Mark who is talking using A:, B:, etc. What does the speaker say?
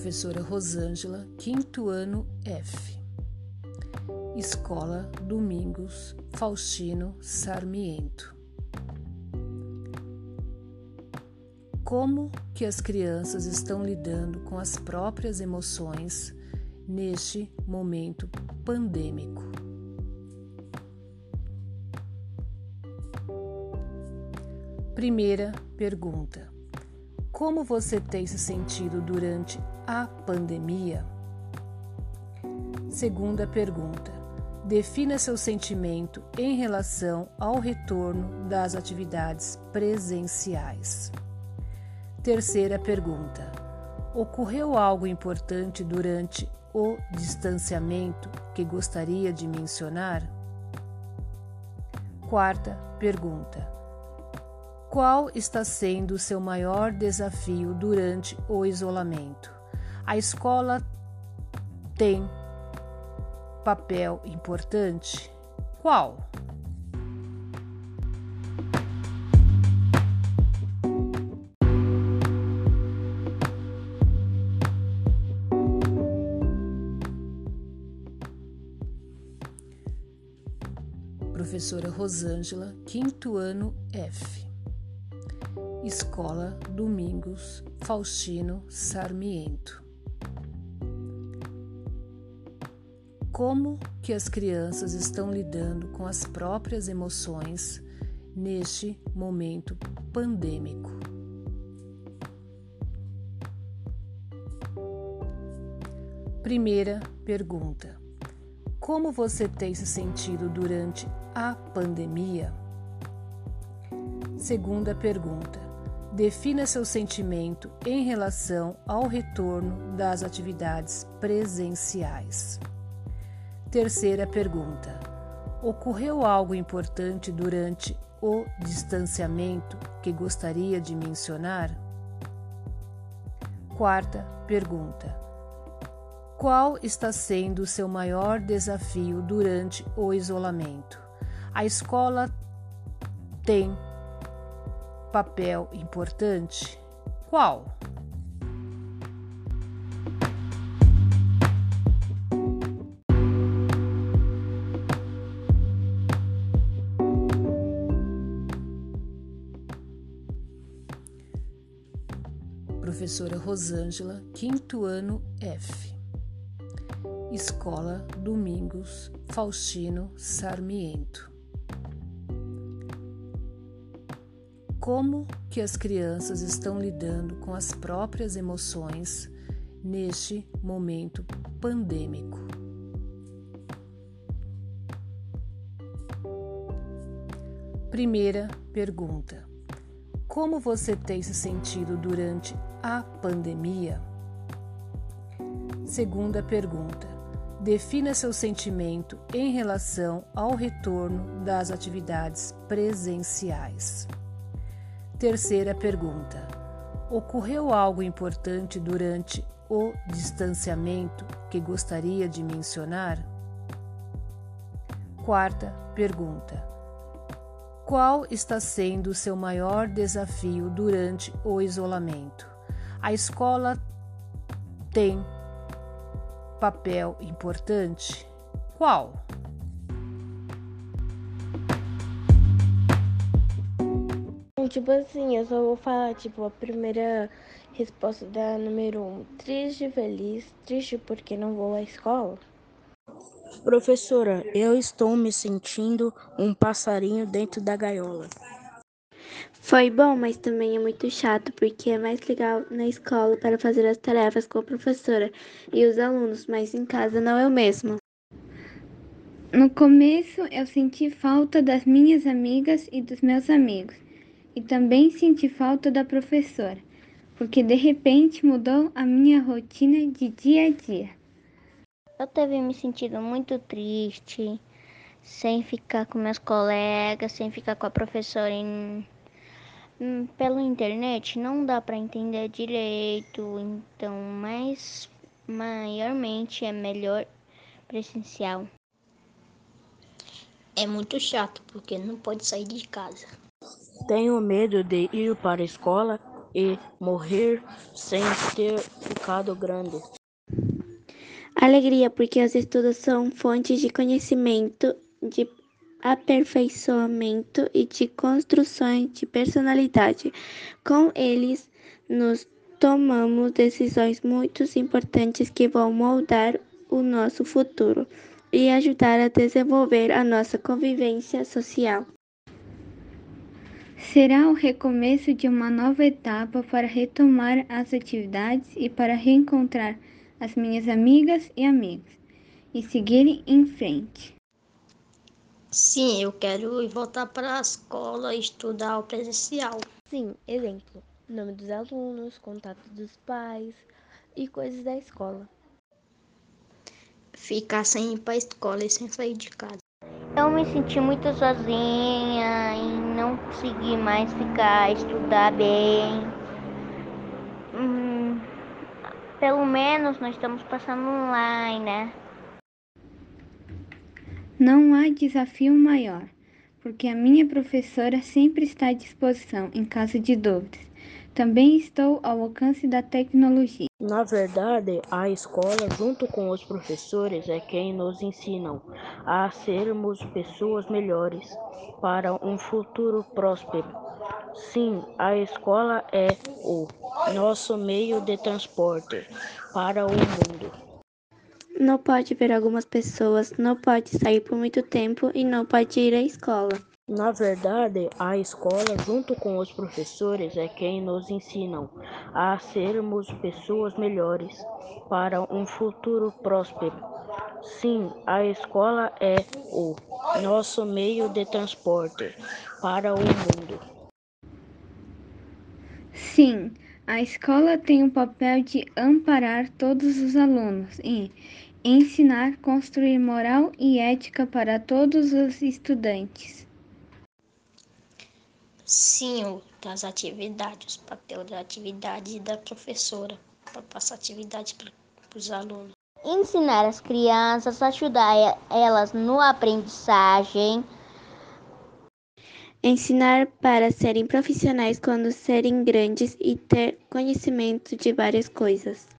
A: Professora Rosângela, quinto ano F. Escola Domingos Faustino Sarmiento. Como que as crianças estão lidando com as próprias emoções neste momento pandêmico? Primeira pergunta: Como você tem se sentido durante a pandemia? Segunda pergunta: Defina seu sentimento em relação ao retorno das atividades presenciais. Terceira pergunta: Ocorreu algo importante durante o distanciamento que gostaria de mencionar? Quarta pergunta: Qual está sendo o seu maior desafio durante o isolamento? A escola tem papel importante? Qual? Professora Rosângela, quinto ano F. Escola Domingos Faustino Sarmiento. Como que as crianças estão lidando com as próprias emoções neste momento pandêmico? Primeira pergunta: Como você tem se sentido durante a pandemia? Segunda pergunta: Defina seu sentimento em relação ao retorno das atividades presenciais. Terceira pergunta: Ocorreu algo importante durante o distanciamento que gostaria de mencionar? Quarta pergunta: Qual está sendo o seu maior desafio durante o isolamento? A escola tem papel importante? Qual? Professora Rosângela, quinto ano F. Escola Domingos Faustino Sarmiento. Como que as crianças estão lidando com as próprias emoções neste momento pandêmico? Primeira pergunta: Como você tem se sentido durante a pandemia? Segunda pergunta: Defina seu sentimento em relação ao retorno das atividades presenciais. Terceira pergunta: Ocorreu algo importante durante o distanciamento que gostaria de mencionar? Quarta pergunta: Qual está sendo o seu maior desafio durante o isolamento? A escola tem papel importante? Qual?
B: Tipo assim, eu só vou falar, tipo, a primeira resposta da número um. Triste, feliz, triste porque não vou à escola.
C: Professora, eu estou me sentindo um passarinho dentro da gaiola.
D: Foi bom, mas também é muito chato, porque é mais legal na escola para fazer as tarefas com a professora e os alunos, mas em casa não é o mesmo.
E: No começo, eu senti falta das minhas amigas e dos meus amigos, e também senti falta da professora, porque de repente mudou a minha rotina de dia a dia.
F: Eu teve me sentindo muito triste, sem ficar com meus colegas, sem ficar com a professora em Hum, pela internet não dá para entender direito, então, mas maiormente é melhor presencial.
G: É muito chato porque não pode sair de casa.
C: Tenho medo de ir para a escola e morrer sem ter o significado grande.
D: Alegria, porque os estudos são fontes de conhecimento, de aperfeiçoamento e de construção de personalidade. Com eles, nos tomamos decisões muito importantes que vão moldar o nosso futuro e ajudar a desenvolver a nossa convivência social.
E: Será o recomeço de uma nova etapa para retomar as atividades e para reencontrar as minhas amigas e amigos e seguir em frente.
G: Sim, eu quero voltar para a escola e estudar o presencial.
B: Sim, exemplo: nome dos alunos, contato dos pais e coisas da escola.
G: Ficar sem ir para a escola e sem sair de casa.
F: Eu me senti muito sozinha e não consegui mais ficar, estudar bem. Hum, pelo menos nós estamos passando online, né?
E: Não há desafio maior, porque a minha professora sempre está à disposição em caso de dúvidas. Também estou ao alcance da tecnologia.
C: Na verdade, a escola, junto com os professores, é quem nos ensinam a sermos pessoas melhores para um futuro próspero. Sim, a escola é o nosso meio de transporte para o mundo.
D: Não pode ver algumas pessoas, não pode sair por muito tempo e não pode ir à escola.
C: Na verdade, a escola, junto com os professores, é quem nos ensinam a sermos pessoas melhores para um futuro próspero. Sim, a escola é o nosso meio de transporte para o mundo.
E: Sim, a escola tem o papel de amparar todos os alunos e ensinar, construir moral e ética para todos os estudantes.
G: Sim, das atividades, o papel da atividade da professora, para passar atividade para os alunos.
F: Ensinar as crianças, ajudar elas no aprendizagem.
D: Ensinar para serem profissionais quando serem grandes e ter conhecimento de várias coisas.